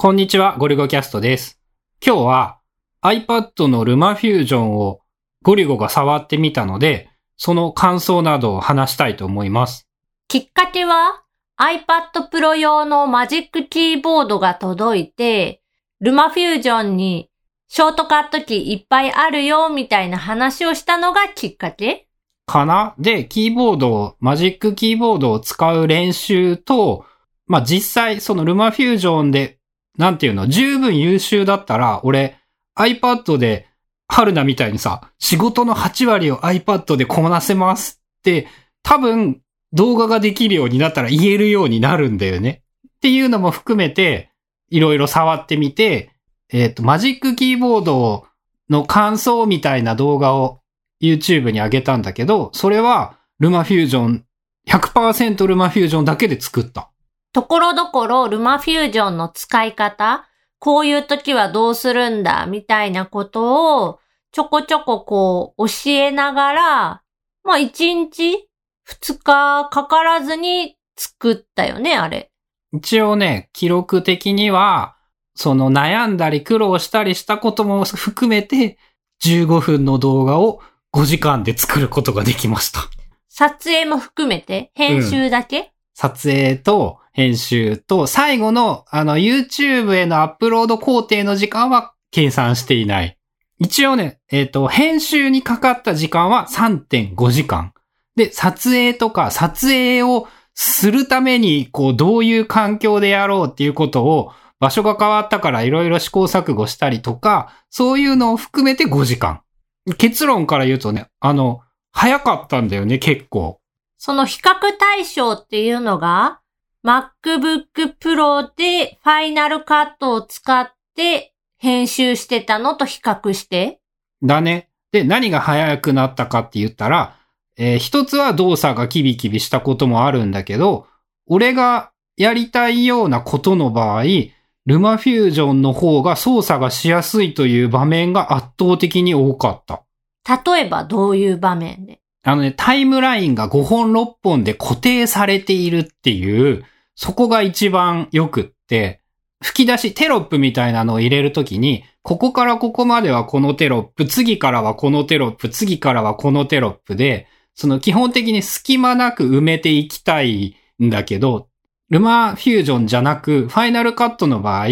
こんにちは、ゴリゴキャストです。今日は iPad のルマフュージョンをゴリゴが触ってみたので、その感想などを話したいと思います。きっかけは iPad Pro 用のマジックキーボードが届いて、ルマフュージョンにショートカットキーいっぱいあるよみたいな話をしたのがきっかけかな？で、キーボードを、マジックキーボードを使う練習と、まあ、実際、そのルマフュージョンで、なんていうの、十分優秀だったら、俺、iPad で、春菜みたいにさ、仕事の8割を iPad でこなせますって、多分、動画ができるようになったら言えるようになるんだよね。っていうのも含めて、いろいろ触ってみて、えっ、と、マジックキーボードの感想みたいな動画を YouTube に上げたんだけど、それはルマフュージョン、100%ルマフュージョンだけで作った。ところどころルマフュージョンの使い方、こういう時はどうするんだ、みたいなことをちょこちょここう教えながら、まあ1日2日かからずに作ったよね、あれ。一応ね、記録的には、その悩んだり苦労したりしたことも含めて、15分の動画を5時間で作ることができました。撮影も含めて編集だけ、撮影と編集と最後のあの YouTube へのアップロード工程の時間は計算していない。一応ね、えっ、と、編集にかかった時間は3.5時間。で、撮影とか撮影をするために、こう、どういう環境でやろうっていうことを、場所が変わったからいろいろ試行錯誤したりとか、そういうのを含めて5時間。結論から言うとね、あの、早かったんだよね、結構。その比較対象っていうのが、MacBook Pro で Final Cut を使って編集してたのと比較して、だね。で、何が早くなったかって言ったら、えー一つは動作がキビキビしたこともあるんだけど、俺がやりたいようなことの場合、ルマフュージョンの方が操作がしやすいという場面が圧倒的に多かった。例えばどういう場面で？あのね、タイムラインが5本6本で固定されているっていう、そこが一番良くって、吹き出し、テロップみたいなのを入れるときに、ここからここまではこのテロップ、次からはこのテロップ、次からはこのテロップで、その基本的に隙間なく埋めていきたいんだけど、ルマフュージョンじゃなく、ファイナルカットの場合、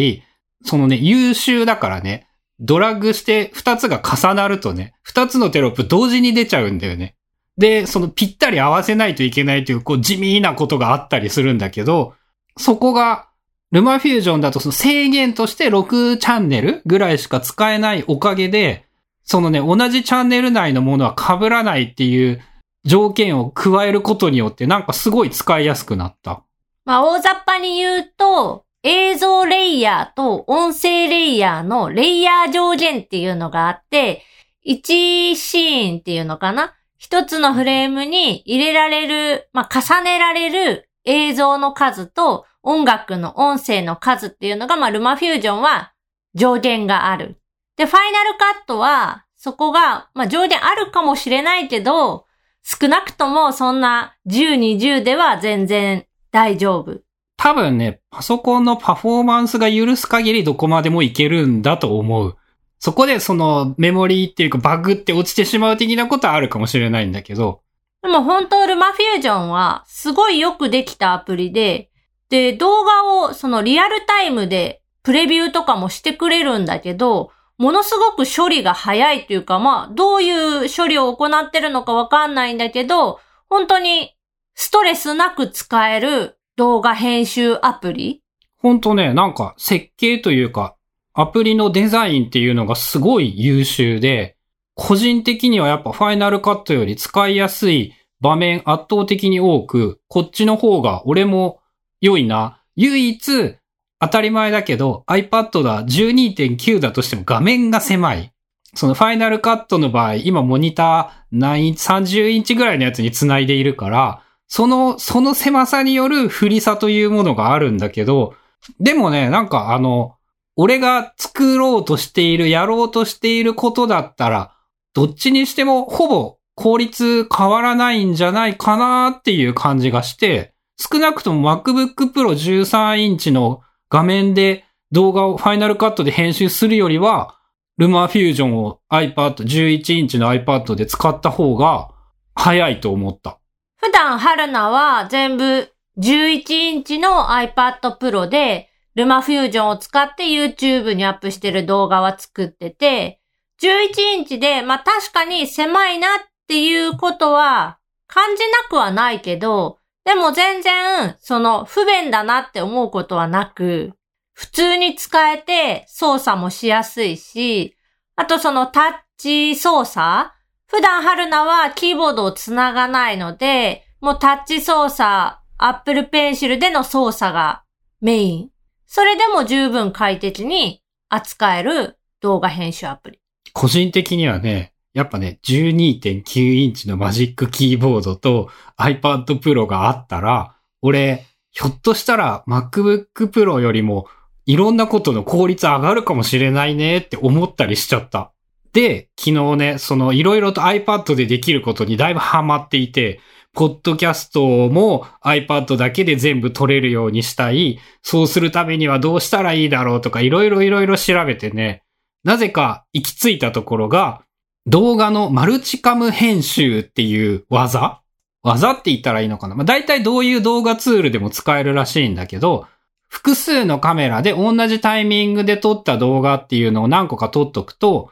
そのね、優秀だからね、ドラッグして2つが重なるとね、2つのテロップ同時に出ちゃうんだよね。で、そのぴったり合わせないといけないという、こう地味なことがあったりするんだけど、そこが、ルマフュージョンだとその制限として6チャンネルぐらいしか使えないおかげで、そのね、同じチャンネル内のものは被らないっていう条件を加えることによって、なんかすごい使いやすくなった。まあ大雑把に言うと、映像レイヤーと音声レイヤーのレイヤー上限っていうのがあって、1シーンっていうのかな一つのフレームに入れられる、まあ重ねられる映像の数と音楽の音声の数っていうのが、まあルマフュージョンは上限がある。で、ファイナルカットは、そこが、まあ上限あるかもしれないけど、少なくともそんな10、20では全然大丈夫。多分ね、パソコンのパフォーマンスが許す限りどこまでもいけるんだと思う。そこでそのメモリーっていうかバグって落ちてしまう的なことはあるかもしれないんだけど、でも本当ルマフュージョンはすごいよくできたアプリで、で、動画をそのリアルタイムでプレビューとかもしてくれるんだけど、ものすごく処理が早いというか、まあ、どういう処理を行ってるのかわかんないんだけど、本当にストレスなく使える動画編集アプリ。ほんとね、なんか設計というか、アプリのデザインっていうのがすごい優秀で、個人的にはやっぱファイナルカットより使いやすい場面圧倒的に多く、こっちの方が俺も良いな。唯一、当たり前だけど iPad だ12.9だとしても画面が狭い。そのファイナルカットの場合、今モニター何インチ、30インチぐらいのやつに繋いでいるから、その、その狭さによる不利さというものがあるんだけど、でもね、なんかあの、俺が作ろうとしている、やろうとしていることだったら、どっちにしてもほぼ効率変わらないんじゃないかなっていう感じがして、少なくとも MacBook Pro 13インチの画面で動画をファイナルカットで編集するよりは、ルマーフュージョンを iPad、11インチの iPad で使った方が早いと思った。普段、春菜は全部11インチの iPad Pro で、ルマフュージョンを使って YouTube にアップしてる動画は作ってて、11インチで、まあ確かに狭いなっていうことは感じなくはないけど、でも全然、その不便だなって思うことはなく、普通に使えて操作もしやすいし、あとそのタッチ操作普段春菜はキーボードをつながないので、もうタッチ操作、Apple Pencil での操作がメイン。それでも十分快適に扱える動画編集アプリ。個人的にはね、やっぱね、12.9インチのマジックキーボードと iPad Pro があったら、俺、ひょっとしたら MacBook Pro よりもいろんなことの効率上がるかもしれないねって思ったりしちゃった。で、昨日ね、そのいろいろと iPad でできることにだいぶハマっていて、ポッドキャストも iPad だけで全部撮れるようにしたい。そうするためにはどうしたらいいだろうとかいろいろいろいろ調べてね、なぜか行き着いたところが、動画のマルチカム編集っていう技？技って言ったらいいのかな？まあ、大体どういう動画ツールでも使えるらしいんだけど、複数のカメラで同じタイミングで撮った動画っていうのを何個か撮っとくと、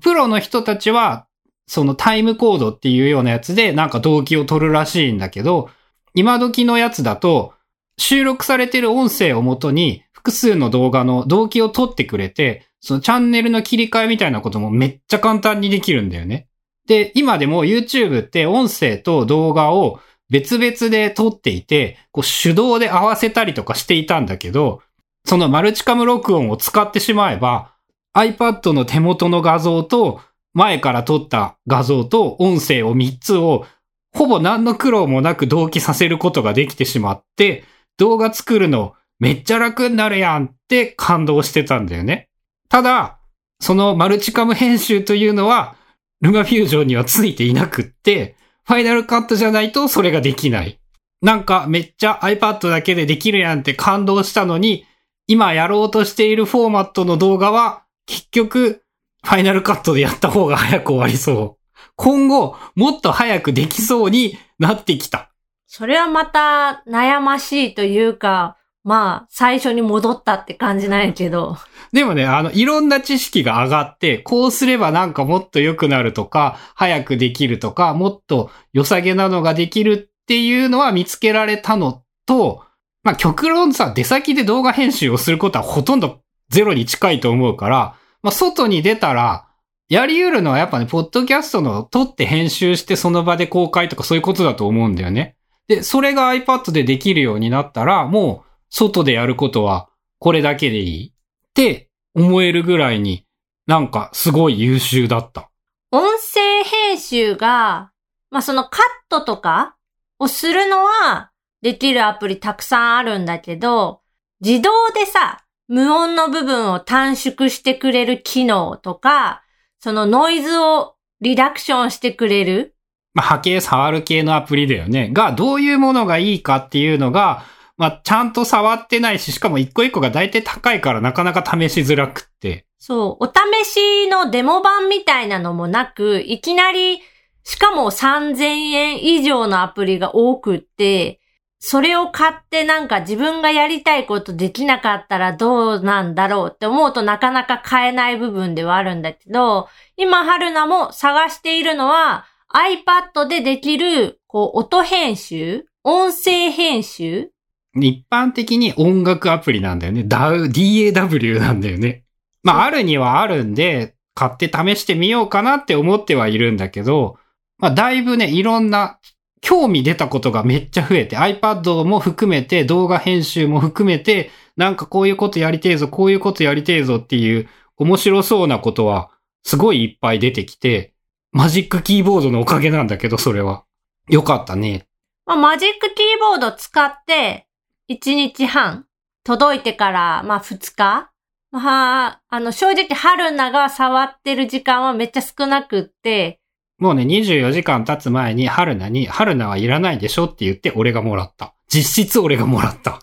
プロの人たちは、そのタイムコードっていうようなやつでなんか動機を撮るらしいんだけど、今時のやつだと、収録されてる音声をもとに複数の動画の動機を撮ってくれて、そのチャンネルの切り替えみたいなこともめっちゃ簡単にできるんだよね。で、今でも YouTube って音声と動画を別々で撮っていて、こう手動で合わせたりとかしていたんだけど、そのマルチカム録音を使ってしまえば、iPad の手元の画像と前から撮った画像と音声を3つをほぼ何の苦労もなく同期させることができてしまって、動画作るのめっちゃ楽になるやんって感動してたんだよね。ただ、そのマルチカム編集というのは、ルマフュージョンにはついていなくって、ファイナルカットじゃないとそれができない。なんかめっちゃ iPad だけでできるやんって感動したのに、今やろうとしているフォーマットの動画は、結局、ファイナルカットでやった方が早く終わりそう。今後、もっと早くできそうになってきた。それはまた悩ましいというか、まあ、最初に戻ったって感じなんやけど。でもね、あの、いろんな知識が上がって、こうすればなんかもっと良くなるとか、早くできるとか、もっと良さげなのができるっていうのは見つけられたのと、まあ、極論さ、出先で動画編集をすることはほとんどゼロに近いと思うから、まあ、外に出たら、やり得るのはやっぱね、ポッドキャストの撮って編集してその場で公開とかそういうことだと思うんだよね。で、それが iPad でできるようになったら、もう、外でやることはこれだけでいいって思えるぐらいになんかすごい優秀だった。音声編集が、まあそのカットとかをするのはできるアプリたくさんあるんだけど、自動でさ、無音の部分を短縮してくれる機能とか、そのノイズをリダクションしてくれるまあ、波形触る系のアプリだよね。が、どういうものがいいかっていうのが、まあ、ちゃんと触ってないし、しかも一個一個が大体高いからなかなか試しづらくって。そう、お試しのデモ版みたいなのもなく、いきなり、しかも3000円以上のアプリが多くって、それを買ってなんか自分がやりたいことできなかったらどうなんだろうって思うとなかなか買えない部分ではあるんだけど、今春菜も探しているのは iPad でできる、こう、音編集音声編集？一般的に音楽アプリなんだよね。DAW、なんだよね。まあ、あるにはあるんで、買って試してみようかなって思ってはいるんだけど、まあ、だいぶね、いろんな、興味出たことがめっちゃ増えて、iPad も含めて、動画編集も含めて、なんかこういうことやりてえぞ、こういうことやりてえぞっていう、面白そうなことは、すごいいっぱい出てきて、マジックキーボードのおかげなんだけど、それは。よかったね。まあ、マジックキーボード使って、1日半、届いてから、まあ、2日。まあ、あの、正直、春菜が触ってる時間はめっちゃ少なくって、もうね、24時間経つ前に、春菜に、春菜はいらないでしょって言って、俺がもらった。実質俺がもらった。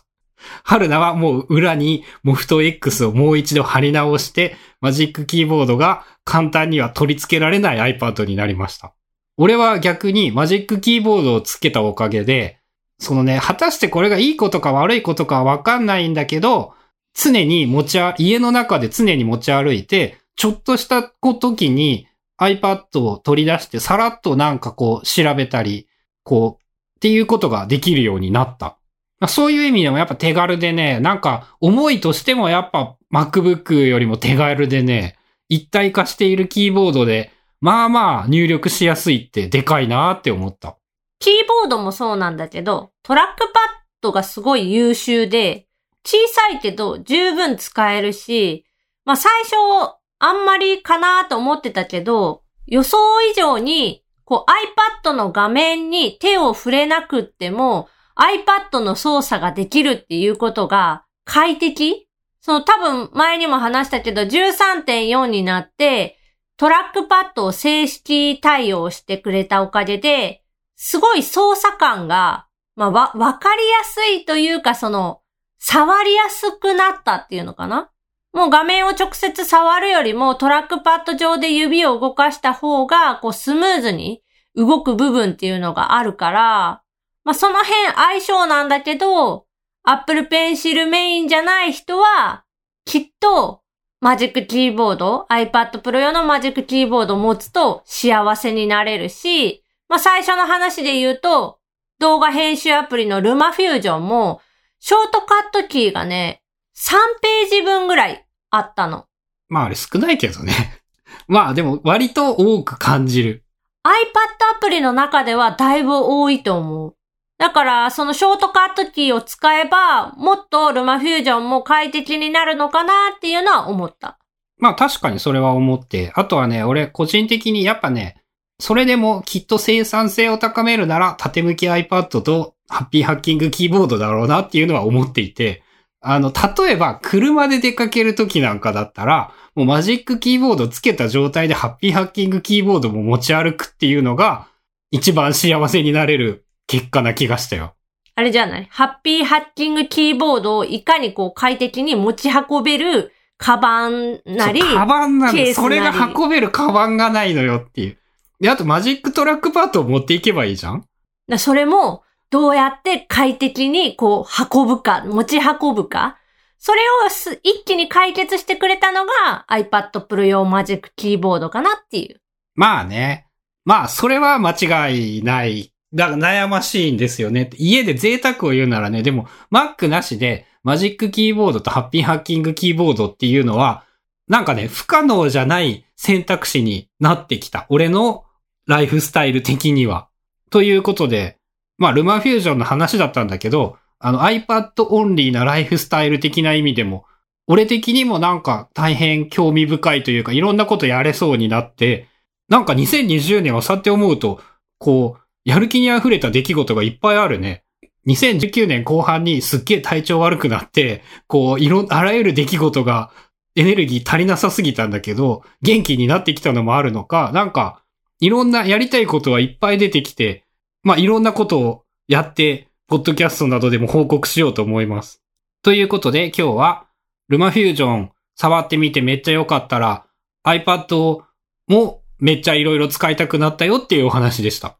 春菜はもう裏にモフト X をもう一度貼り直して、マジックキーボードが簡単には取り付けられない iPad になりました。俺は逆にマジックキーボードをつけたおかげで、そのね、果たしてこれがいいことか悪いことかわかんないんだけど、常に持ち、家の中で常に持ち歩いて、ちょっとした時に iPad を取り出してさらっとなんかこう調べたり、こう、っていうことができるようになった。まあそういう意味でもやっぱ手軽でね、なんか重いとしてもやっぱ MacBook よりも手軽でね、一体化しているキーボードで、まあまあ入力しやすいってでかいなって思った。キーボードもそうなんだけど、トラックパッドがすごい優秀で、小さいけど十分使えるし、まあ最初あんまりかなと思ってたけど、予想以上にこう iPad の画面に手を触れなくっても iPad の操作ができるっていうことが快適？その多分前にも話したけど13.4になってトラックパッドを正式対応してくれたおかげで、すごい操作感が、まあ、わ、わかりやすいというか、その、触りやすくなったっていうのかな？もう画面を直接触るよりもトラックパッド上で指を動かした方が、こうスムーズに動く部分っていうのがあるから、まあその辺相性なんだけど、Apple Pencil メインじゃない人は、きっとマジックキーボード、iPad Pro 用のマジックキーボードを持つと幸せになれるし、まあ最初の話で言うと、動画編集アプリのルマフュージョンも、ショートカットキーがね、3ページ分ぐらいあったの。まああれ少ないけどね。まあでも割と多く感じる。iPad アプリの中ではだいぶ多いと思う。だから、そのショートカットキーを使えば、もっとルマフュージョンも快適になるのかなっていうのは思った。まあ確かにそれは思って。あとはね、俺個人的にやっぱね、それでもきっと生産性を高めるなら縦向き iPad とハッピーハッキングキーボードだろうなっていうのは思っていて、あの、例えば車で出かける時なんかだったら、もう Magic Keyboard つけた状態で Happy Hacking Keyboard も持ち歩くっていうのが一番幸せになれる結果な気がしたよ。あれじゃない？ Happy Hacking Keyboard をいかにこう快適に持ち運べるカバンなり、カバンなりそれが運べるカバンがないのよっていう。で、あと Magic Trackpad を持っていけばいいじゃん？だそれもどうやって快適にこう運ぶか、持ち運ぶか。それを一気に解決してくれたのが iPad Pro 用マジックキーボードかなっていう。まあね。まあ、それは間違いない。だから悩ましいんですよね。家で贅沢を言うならね、でも Mac なしでマジックキーボードとハッピーハッキングキーボードっていうのは、なんかね、不可能じゃない選択肢になってきた。俺のライフスタイル的には。ということで、まあ、ルマフュージョンの話だったんだけど、あの iPad オンリーなライフスタイル的な意味でも、俺的にもなんか大変興味深いというか、いろんなことやれそうになって、なんか2020年はそうやって思うと、こう、やる気に溢れた出来事がいっぱいあるね。2019年後半にすっげえ体調悪くなって、こう、いろ、あらゆる出来事がエネルギー足りなさすぎたんだけど、元気になってきたのもあるのか、なんか、いろんなやりたいことはいっぱい出てきて、まあ、いろんなことをやって、ポッドキャストなどでも報告しようと思います。ということで、今日は、ルマフュージョン触ってみてめっちゃ良かったら、iPad もめっちゃいろいろ使いたくなったよっていうお話でした。